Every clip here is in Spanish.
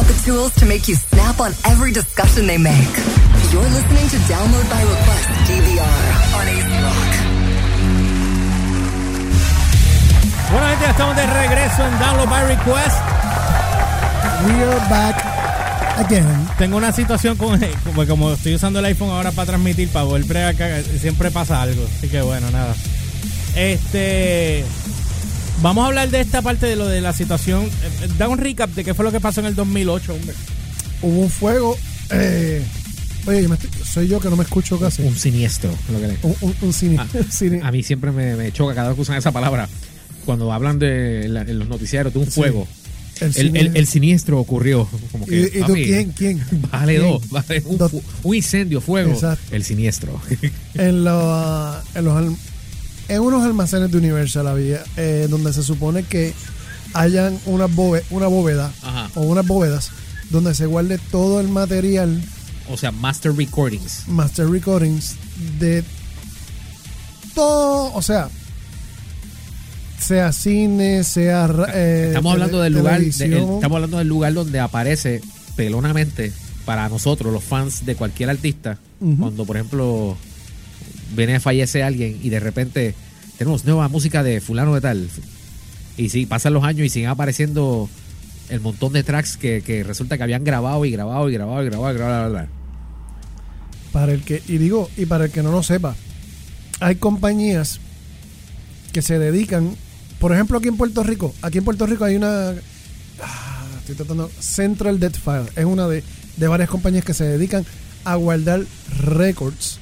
got the tools to make you snap on every discussion they make. You're listening to Download by Request DVR on AC Rock. Bueno, gente, ya estamos de regreso en Download by Request. We are back again. Tengo una situación con, como, como estoy usando el iPhone ahora para transmitir, para volver acá, siempre pasa algo. Así que bueno, nada. Este. Vamos a hablar de esta parte de lo de la situación. Eh, Da un recap de qué fue lo que pasó en el 2008, hombre. Hubo un fuego. eh, oye, yo me estoy- soy yo que no me escucho casi. Un siniestro. lo que le- Un, un- un cine. Ah, cine. A mí siempre me, me choca cada vez que usan esa palabra. Cuando hablan de la- en los noticieros de un fuego. El El, cine- el- el siniestro ocurrió. Como que, ¿Y, y tú quién? ¿Quién? ¿Quién? dos. un, Dos. fu- un incendio, fuego. Exacto. El siniestro. en, lo- en los en unos almacenes de Universal había eh, donde se supone que hayan una, bóve- una bóveda Ajá. o unas bóvedas donde se guarde todo el material o sea, Master Recordings. master recordings de todo, o sea, sea cine, sea eh, Estamos hablando del lugar. de- televisión. el- estamos hablando del lugar donde aparece pelonamente para nosotros, los fans de cualquier artista, cuando por ejemplo viene fallece alguien y de repente tenemos nueva música de fulano de tal. Y sí, pasan los años y siguen apareciendo el montón de tracks que, resulta que habían grabado y grabado y grabado y grabado y grabado. Para el que, y digo, y para el que no lo sepa, hay compañías que se dedican, por ejemplo, aquí en Puerto Rico, aquí en Puerto Rico hay una, ah, estoy tratando, Central Death File, es una de, de varias compañías que se dedican a guardar récords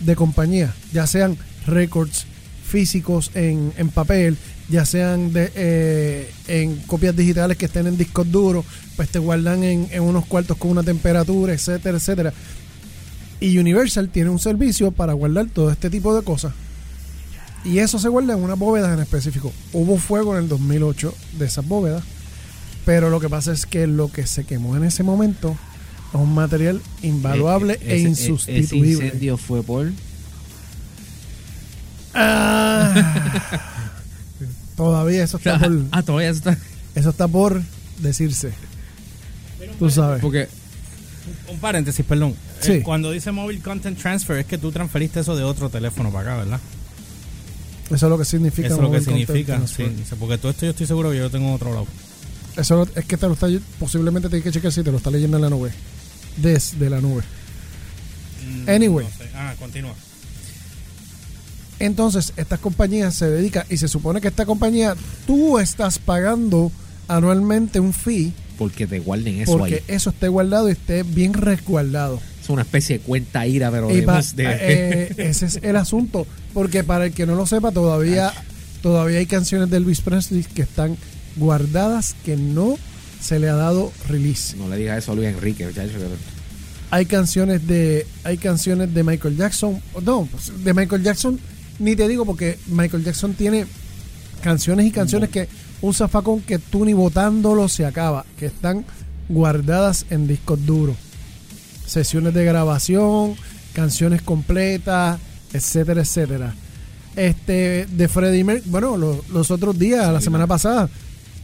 de compañías, ya sean récords físicos en, en papel, ya sean de, eh, en copias digitales que estén en discos duros, pues te guardan en, en unos cuartos con una temperatura, etcétera, etcétera. Y Universal tiene un servicio para guardar todo este tipo de cosas. Y eso se guarda en unas bóvedas en específico. Hubo fuego en el 2008 de esas bóvedas. Pero lo que pasa es que lo que se quemó en ese momento es un material invaluable Eh, e ese- insustituible. Ese incendio fue por. Ah, todavía eso está por, ah, todavía está. eso está por decirse. Tú sabes. Porque Un paréntesis, perdón. Sí. Eh, cuando dice Mobile Content Transfer es que tú transferiste eso de otro teléfono para acá, ¿verdad? Eso es lo que significa. Eso es lo que significa. Sí, porque todo esto yo estoy seguro que yo lo tengo en otro lado. Eso lo- es que te lo está, posiblemente tienes que chequear si te lo está leyendo en la nube. Desde la nube. Anyway. No sé. Ah, continúa. Entonces, estas compañías se dedican, y se supone que esta compañía, tú estás pagando anualmente un fee porque te guarden eso porque ahí. eso esté guardado y esté bien resguardado. Es una especie de cuenta ira, pero Y de, pa- mus- de- eh, ese es el asunto, porque para el que no lo sepa, todavía, todavía hay canciones de Elvis Presley que están guardadas que no se le ha dado release. no le digas eso a Luis Enrique, muchacho. hay canciones de hay canciones de Michael Jackson no pues, de Michael Jackson ni te digo porque Michael Jackson tiene canciones y canciones que un zafacón que tú ni botándolo se acaba que están guardadas en discos duros sesiones de grabación canciones completas etcétera etcétera este de Freddie Mercury bueno lo- los otros días la semana pasada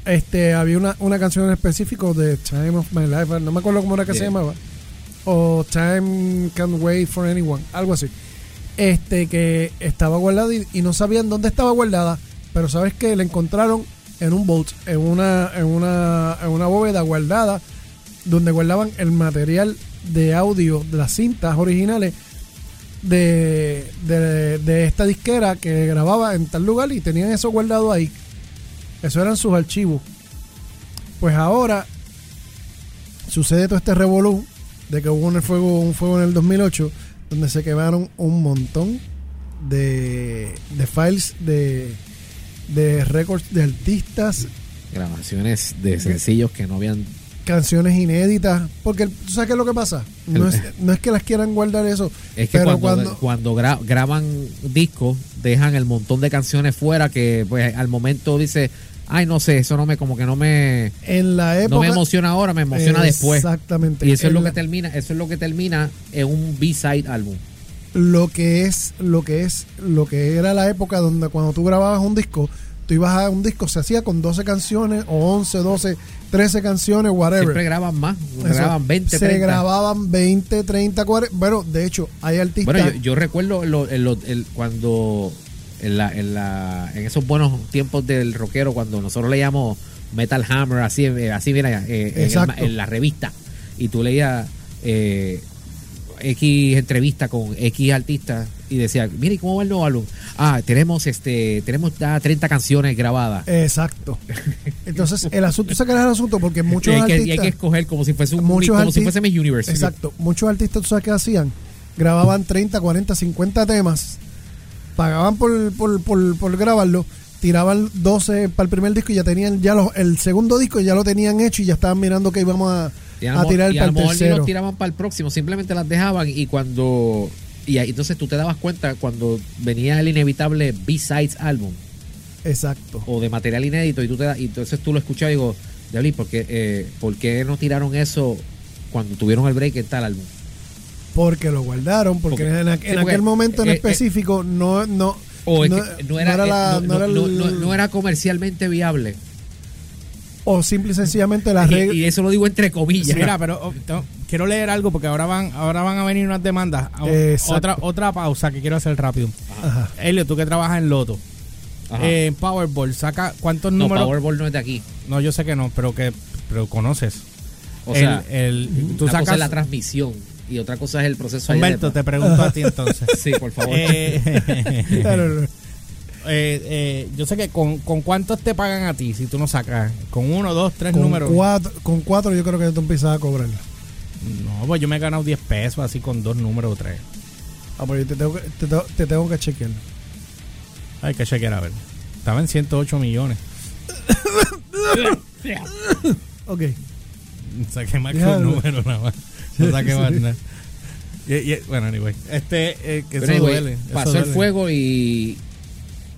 este había una, una canción en específico de Time of My Life no me acuerdo cómo era que se llamaba o Time Can't Wait for Anyone, algo así. Este que estaba guardado y, y no sabían dónde estaba guardada, pero sabes que la encontraron en un vault, en una, en una, en una bóveda guardada, donde guardaban el material de audio de las cintas originales de, de, de esta disquera que grababa en tal lugar y tenían eso guardado ahí. Eso eran sus archivos. Pues ahora sucede todo este revolú de que hubo un fuego, un fuego en el 2008 donde se quemaron un montón de, de files de, de récords de artistas, Grabaciones de sencillos que no habían. canciones inéditas. Porque, ¿tú sabes qué es lo que pasa? No es, no es que las quieran guardar eso, Es que pero cuando, cuando, cuando, gra- graban discos, dejan el montón de canciones fuera que pues al momento dice, ay no sé, eso no me como que no me en la época... no me emociona ahora, me emociona después. Exactamente. Y eso es lo la- que termina, eso es lo que termina en un B-side álbum. lo que es lo que es lo que era la época donde cuando tú grababas un disco tú ibas a un disco, se hacía con 12 canciones o 11, 12, 13 canciones, whatever. Siempre graban más, Eso. graban 20, Se 30. grababan 20, 30, 40. Bueno, de hecho, hay artistas. Bueno, yo, yo recuerdo el- cuando en, la, en, la, en esos buenos tiempos del rockero, cuando nosotros leíamos Metal Hammer, así, eh, así mira, eh, en, el la revista, y tú leías eh, X entrevista con X artistas y decía, mire, ¿y ¿cómo va el nuevo álbum? Ah, tenemos este tenemos ya 30 canciones grabadas. Exacto. Entonces, el asunto, sacar el asunto porque Y muchos hay, que, y artistas. hay que escoger como si fuese un muchos como si fuese Miss Universe. Exacto. Muchos artistas, ¿tú sabes qué hacían? Grababan 30, 40, 50 temas, pagaban por, por, por, por grabarlo, tiraban 12 para el primer disco y ya tenían ya los, el segundo disco ya lo tenían hecho y ya estaban mirando que íbamos a, Y a, a tirar y a para el ni tercero. los tiraban para el próximo, simplemente las dejaban y cuando... Y entonces tú te dabas cuenta cuando venía el inevitable B-Sides álbum Exacto. o de material inédito y tú te da- y entonces tú lo escuchabas y digo, Diabli, ¿por qué, eh, ¿por qué no tiraron eso cuando tuvieron el break en tal álbum? Porque lo guardaron, porque, Porque- en, aqu- sí, en porque, aquel momento en eh, eh, específico no, no, O es no, que no era, la- eh, no- era no- el- no- no era comercialmente viable. o simple y sencillamente la Y, regla. y eso lo digo entre comillas. Mira, pero oh, quiero leer algo porque ahora van ahora van a venir unas demandas. A- Exacto. Otra otra pausa que quiero hacer rápido. Ajá. Elio, tú que trabajas en Loto. Eh, en Powerball, saca cuántos no, números. Powerball no es de aquí. No, yo sé que no, pero que pero conoces. O sea, el, tú sacas es la transmisión y otra cosa es el proceso. Humberto, te pregunto a ti entonces. Sí, por favor. Eh, eh, eh, yo sé que con, con cuántos te pagan a ti si tú no sacas. Con uno, dos, tres con, números. cuatro, con cuatro yo creo que tú empiezas a cobrar. No, pues yo me he ganado 10 pesos así con dos números o tres. Ah, pues yo te tengo que, te, tengo- te tengo que chequear. Hay que chequear a ver. Estaba en 108 millones. Ok. Saqué más que un número nada más. Más nada. Y- y- bueno, anyway. Este, eh, que eso anyway, duele. eso pasó el duele. fuego y.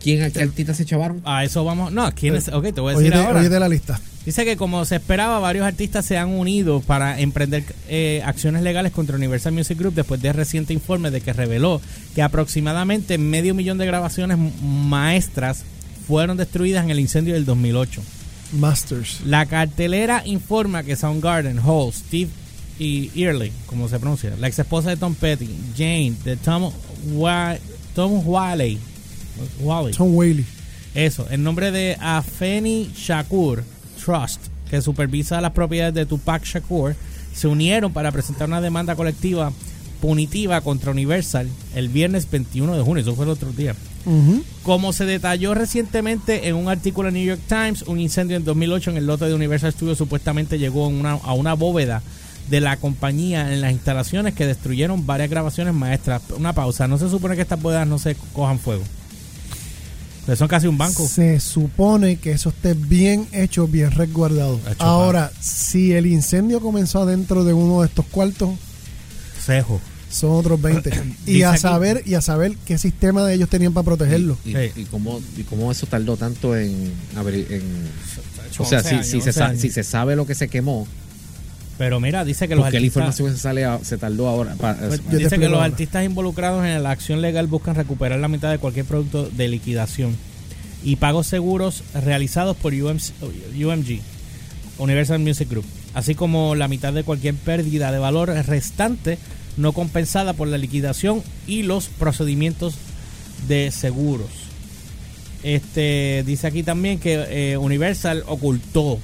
¿Quién qué artistas se chavaron? A eso vamos. No, ¿quién es? Ok, te voy a Oye, decir de, ahora. oye de la lista. Dice que como se esperaba, varios artistas se han unido para emprender eh, acciones legales contra Universal Music Group después de reciente informe de que reveló que aproximadamente medio millón de grabaciones maestras fueron destruidas en el incendio del 2008. Masters. La cartelera informa que Soundgarden, Hall, Steve y Early, como se pronuncia, la ex esposa de Tom Petty, Jane, de Tom, Wa- Tom Whaley, Tom Whaley. eso, en nombre de Afeni Shakur Trust, que supervisa las propiedades de Tupac Shakur, se unieron para presentar una demanda colectiva punitiva contra Universal el viernes 21 de junio, eso fue el otro día. Como se detalló recientemente en un artículo en New York Times, un incendio en 2008 en el lote de Universal Studios supuestamente llegó una- a una bóveda de la compañía en las instalaciones que destruyeron varias grabaciones maestras. Una pausa, no se supone que estas bóvedas no se cojan fuego. Pues son casi un banco. Se supone que eso esté bien hecho, bien resguardado. Hecho, Ahora, si el incendio comenzó adentro de uno de estos cuartos, Cejo. son otros 20. y a aquí- saber y a saber qué sistema de ellos tenían para protegerlo. Y, Sí. y cómo, ¿Y cómo eso tardó tanto en abrir? En, o 11 sea, si, años, si, se 11 sa- años. si se sabe lo que se quemó, Pero mira, dice que los ¿por qué la artistas, información se, sale a- se tardó ahora? Pa- Pues, dice que los ahora. artistas involucrados en la acción legal buscan recuperar la mitad de cualquier producto de liquidación y pagos seguros realizados por UMC UMG, Universal Music Group, así como la mitad de cualquier pérdida de valor restante no compensada por la liquidación y los procedimientos de seguros. Este dice aquí también que eh, Universal ocultó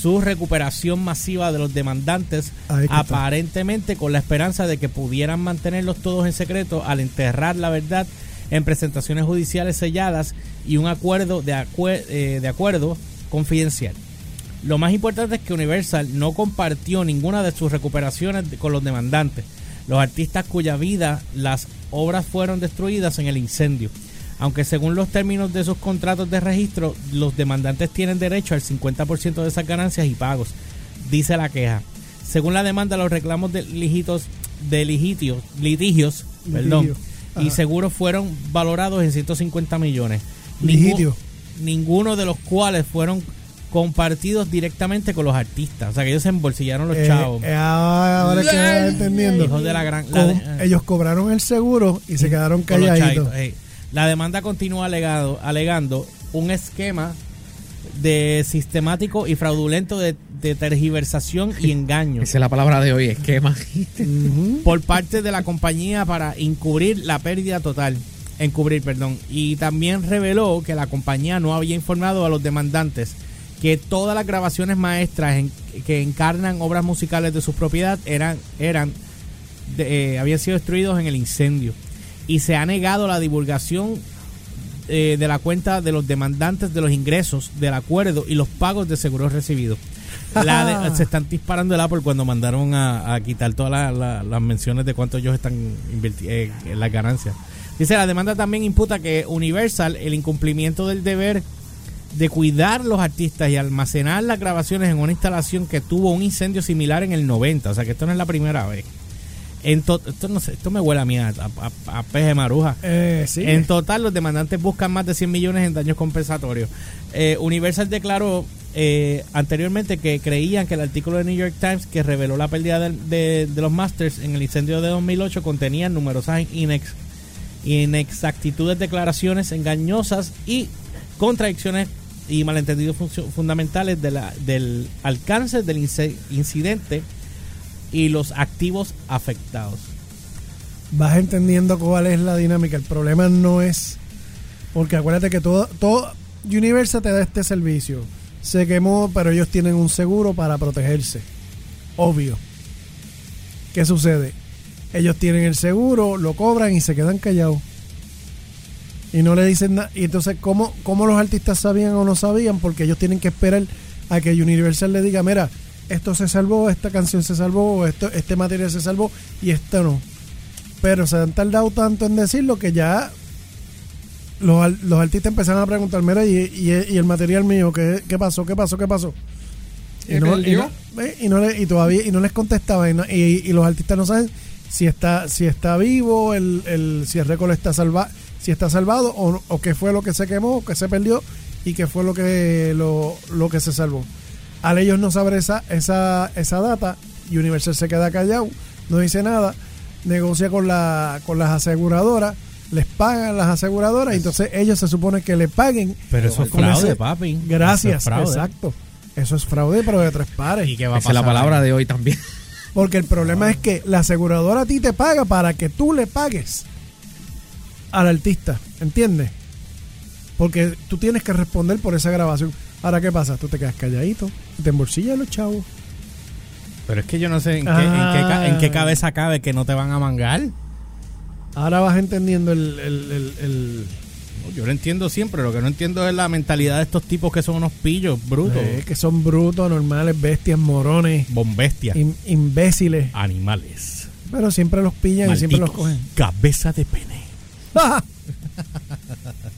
su recuperación masiva de los demandantes aparentemente con la esperanza de que pudieran mantenerlos todos en secreto al enterrar la verdad en presentaciones judiciales selladas y un acuerdo de, acue- eh, de acuerdo confidencial. Lo más importante es que Universal no compartió ninguna de sus recuperaciones con los demandantes, los artistas cuya vida las obras fueron destruidas en el incendio. Aunque según los términos de sus contratos de registro, los demandantes tienen derecho al 50% de esas ganancias y pagos, dice la queja. Según la demanda, los reclamos de litigios, de litigios, litigios perdón, y seguros fueron valorados en 150 millones. Litigio. ninguno de los cuales fueron compartidos directamente con los artistas. O sea, que ellos se embolsillaron los Eh, chavos. eh, ahora que entendiendo. Hijos de la gran... la de- ellos cobraron el seguro y se quedaron con los calladitos. La demanda continúa alegado, alegando un esquema de sistemático y fraudulento de, de tergiversación y engaño Esa es la palabra de hoy, esquema. por parte de la compañía para encubrir la pérdida total. Encubrir, perdón. Y también reveló que la compañía no había informado a los demandantes que todas las grabaciones maestras en- que encarnan obras musicales de su propiedad eran, eran de- eh, habían sido destruidos en el incendio. Y se ha negado la divulgación eh, de la cuenta de los demandantes de los ingresos del acuerdo y los pagos de seguros recibidos. La de- se están disparando el Apple cuando mandaron a, a quitar todas la- la- las menciones de cuánto ellos están invirtiendo en las ganancias. Dice, la demanda también imputa que Universal, el incumplimiento del deber de cuidar los artistas y almacenar las grabaciones en una instalación que tuvo un incendio similar en el 90. O sea que esto no es la primera vez. En to- esto, no sé, esto me huele a mí, a, a, a peje maruja. Eh, sí. En total, los demandantes buscan más de 100 millones en daños compensatorios. Eh, Universal declaró eh, anteriormente que creían que el artículo de New York Times que reveló la pérdida de, de los Masters en el incendio de 2008 contenía numerosas inex- inexactitudes, declaraciones engañosas y contradicciones y malentendidos fundamentales de la- del alcance del incidente y los activos afectados. vas entendiendo cuál es la dinámica. El problema no es. Porque acuérdate que todo, todo Universal te da este servicio. Se quemó, pero ellos tienen un seguro para protegerse. Obvio. ¿Qué sucede? Ellos tienen el seguro, lo cobran y se quedan callados. Y no le dicen nada. Y entonces, ¿cómo, ¿cómo los artistas sabían o no sabían? Porque ellos tienen que esperar a que Universal le diga, mira, esto se salvó, esta canción se salvó, esto, este material se salvó y esto no. Pero se han tardado tanto en decirlo que ya los, los artistas empezaron a preguntar, mira, ¿y, y- y el material mío qué, qué pasó? ¿Qué pasó? ¿Qué pasó? Y, ¿Qué no, y, no- eh, y no le- y todavía y no les contestaba y, no- y- y los artistas no saben si está si está vivo el, el si el récord está salva si está salvado o, o qué fue lo que se quemó o qué se perdió y qué fue lo que lo, lo que se salvó al ellos no saber esa esa esa data Universal se queda callado no dice nada negocia con la con las aseguradoras les pagan las aseguradoras y entonces ellos se supone que le paguen Pero eso es fraude, ese- papi. Eso gracias es fraude. exacto eso es fraude pero de tres pares ¿Y qué va a es la pasar palabra de hoy también. porque el problema es que la aseguradora a ti te paga para que tú le pagues al artista, ¿entiendes? Porque tú tienes que responder por esa grabación. Ahora, ¿qué pasa? Tú te quedas calladito, te embolsillas los chavos. Pero es que yo no sé en qué, en qué ca- en qué Ah. cabeza cabe que no te van a mangar. Ahora vas entendiendo el... el- el- Yo lo entiendo siempre, lo que no entiendo es la mentalidad de estos tipos que son unos pillos brutos. eh, que son brutos, normales, bestias, morones, Bombestias. im- imbéciles. Animales. Pero siempre los pillan y siempre los cogen. Cabeza de pene.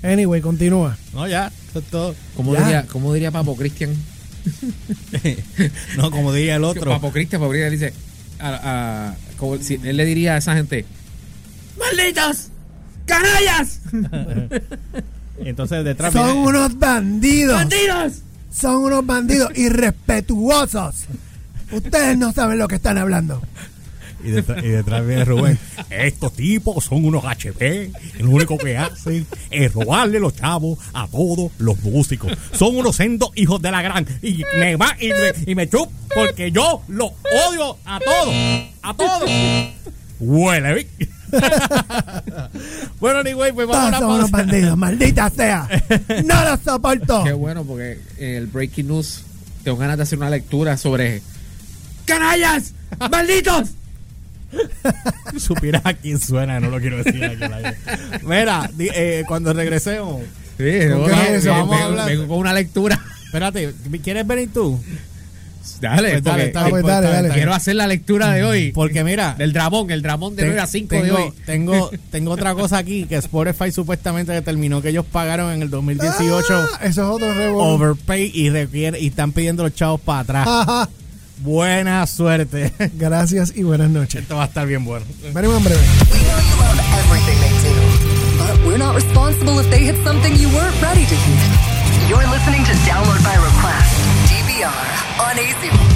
anyway, continúa. No, ya. Eso es todo. ¿Cómo Ya. diría, cómo diría Papo Cristian? No, como diría el otro. Papo Cristian, Papo Cristian dice, a- a- como si él le diría a esa gente, ¡Malditos! ¡Canallas! Entonces detrás Son viene- unos bandidos. ¡Bandidos! Son unos bandidos irrespetuosos. Ustedes no saben lo que están hablando. Y detrás, y detrás viene Rubén. Estos tipos son unos HP. Lo único que hacen es robarle los chavos a todos los músicos. Son unos sendos hijos de la gran. Y me va y me, y me chup porque yo los odio a todos. A todos. Huele. ¿vi? bueno, anyway, pues vamos a Todos son unos pausa. bandidos, maldita sea. No los soporto. Qué bueno, porque en el Breaking News tengo ganas de hacer una lectura sobre ¡Canallas! ¡Malditos! Supieras a quién suena, no lo quiero decir aquí al aire. Mira, eh, cuando regresemos. Sí. Vengo con una lectura. Espérate, ¿quieres venir tú? Dale, Pues dale, pues dale, quiero hacer la lectura de hoy. Porque mira, Del Dramón, el Dramón de Ten- 9 a 5 tengo, de hoy. Tengo, tengo otra cosa aquí que Spotify supuestamente determinó que ellos pagaron en el 2018 Ah, eso es otro overpay y requiere y están pidiendo los chavos para atrás. Ajá. Buena suerte. Gracias y buenas noches. Esto va a estar bien bueno. Venimos en breve. We know you love everything they do, but we're not responsible if they hit something you weren't ready to hear. You're listening to Download by Request, DVR, on AC.